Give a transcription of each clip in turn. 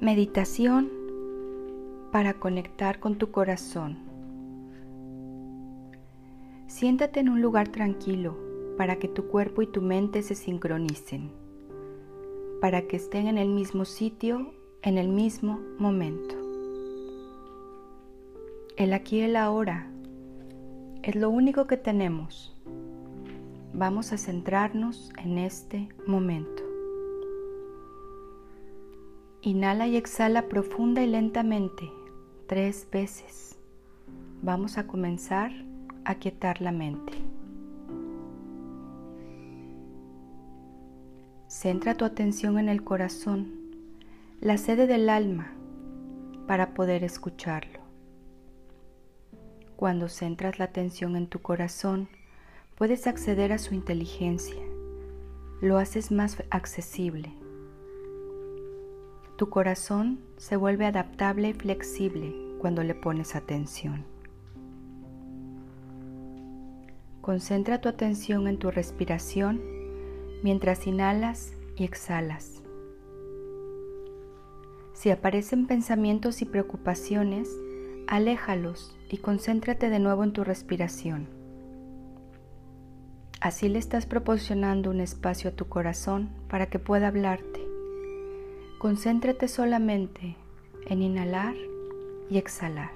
Meditación para conectar con tu corazón. Siéntate en un lugar tranquilo para que tu cuerpo y tu mente se sincronicen, para que estén en el mismo sitio en el mismo momento. El aquí y el ahora es lo único que tenemos. Vamos a centrarnos en este momento. Inhala y exhala profunda y lentamente tres veces. Vamos a comenzar a quietar la mente. Centra tu atención en el corazón, la sede del alma, para poder escucharlo. Cuando centras la atención en tu corazón, puedes acceder a su inteligencia. Lo haces más accesible tu corazón se vuelve adaptable y flexible cuando le pones atención. Concentra tu atención en tu respiración mientras inhalas y exhalas. Si aparecen pensamientos y preocupaciones, aléjalos y concéntrate de nuevo en tu respiración. Así le estás proporcionando un espacio a tu corazón para que pueda hablarte Concéntrate solamente en inhalar y exhalar.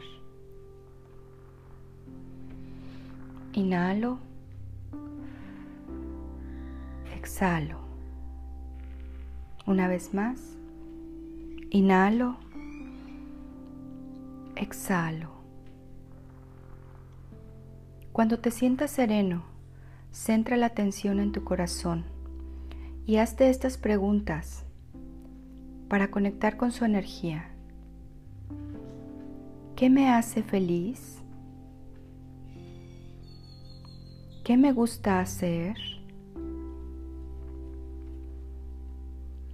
Inhalo, exhalo. Una vez más, inhalo, exhalo. Cuando te sientas sereno, centra la atención en tu corazón y hazte estas preguntas para conectar con su energía. ¿Qué me hace feliz? ¿Qué me gusta hacer?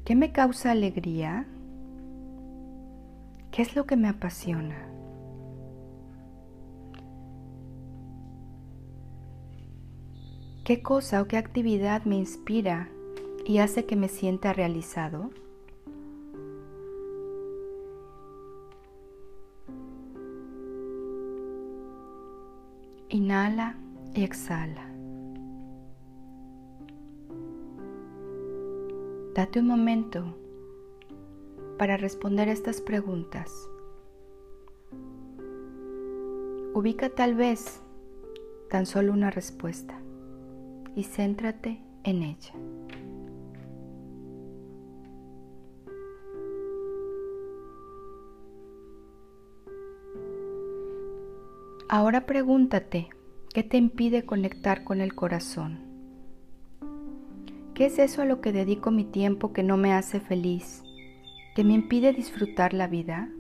¿Qué me causa alegría? ¿Qué es lo que me apasiona? ¿Qué cosa o qué actividad me inspira y hace que me sienta realizado? Inhala y exhala. Date un momento para responder estas preguntas. Ubica tal vez tan solo una respuesta y céntrate en ella. Ahora pregúntate, ¿qué te impide conectar con el corazón? ¿Qué es eso a lo que dedico mi tiempo que no me hace feliz, que me impide disfrutar la vida?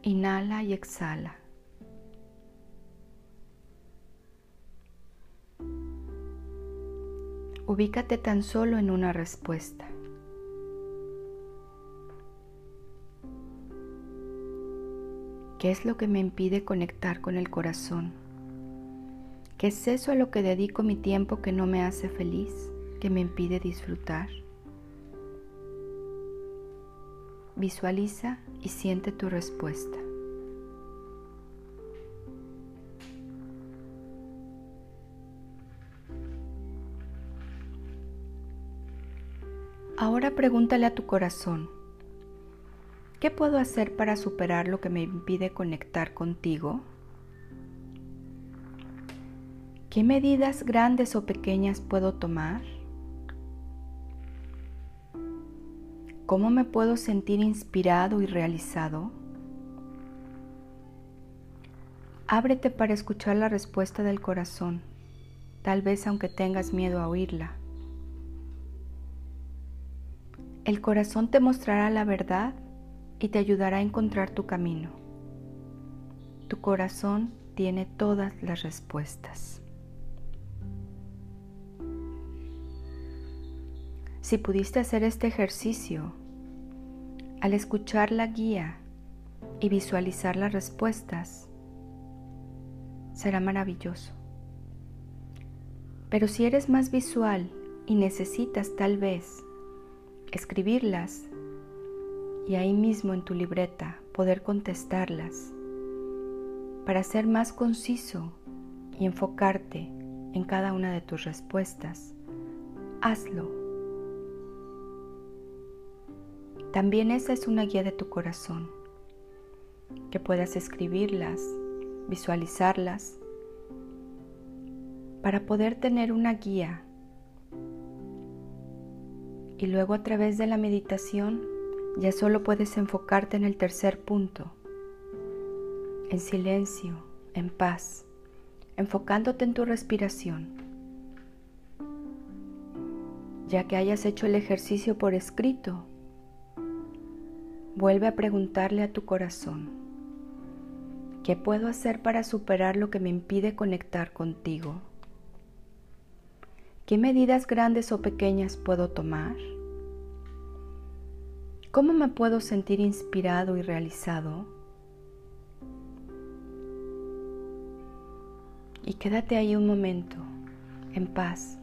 Inhala y exhala. Ubícate tan solo en una respuesta. ¿Qué es lo que me impide conectar con el corazón? ¿Qué es eso a lo que dedico mi tiempo que no me hace feliz, que me impide disfrutar? Visualiza y siente tu respuesta. Ahora pregúntale a tu corazón, ¿Qué puedo hacer para superar lo que me impide conectar contigo? ¿Qué medidas grandes o pequeñas puedo tomar? ¿Cómo me puedo sentir inspirado y realizado? Ábrete para escuchar la respuesta del corazón, tal vez aunque tengas miedo a oírla. El corazón te mostrará la verdad y te ayudará a encontrar tu camino. Tu corazón tiene todas las respuestas. Si pudiste hacer este ejercicio, al escuchar la guía y visualizar las respuestas, será maravilloso. Pero si eres más visual y necesitas tal vez escribirlas y ahí mismo en tu libreta poder contestarlas para ser más conciso y enfocarte en cada una de tus respuestas. Hazlo. También esa es una guía de tu corazón, que puedas escribirlas, visualizarlas, para poder tener una guía y luego a través de la meditación ya solo puedes enfocarte en el tercer punto, en silencio, en paz, enfocándote en tu respiración. Ya que hayas hecho el ejercicio por escrito, vuelve a preguntarle a tu corazón, ¿qué puedo hacer para superar lo que me impide conectar contigo? ¿Qué medidas grandes o pequeñas puedo tomar? ¿Cómo me puedo sentir inspirado y realizado? Y quédate ahí un momento, en paz,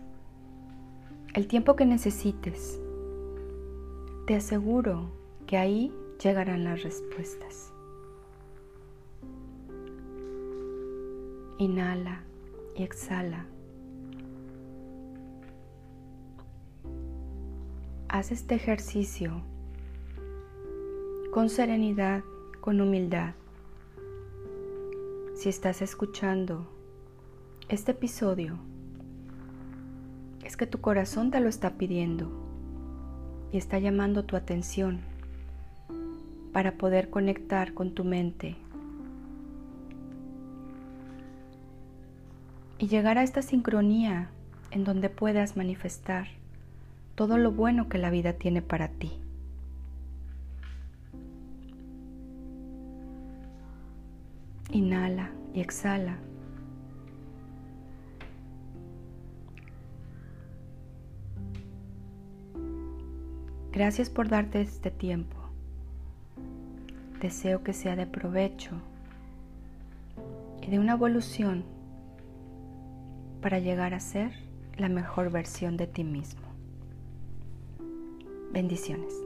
el tiempo que necesites. Te aseguro que ahí llegarán las respuestas. Inhala y exhala. Haz este ejercicio con serenidad, con humildad. Si estás escuchando este episodio, es que tu corazón te lo está pidiendo y está llamando tu atención para poder conectar con tu mente y llegar a esta sincronía en donde puedas manifestar todo lo bueno que la vida tiene para ti. Y exhala. Gracias por darte este tiempo. Deseo que sea de provecho y de una evolución para llegar a ser la mejor versión de ti mismo. Bendiciones.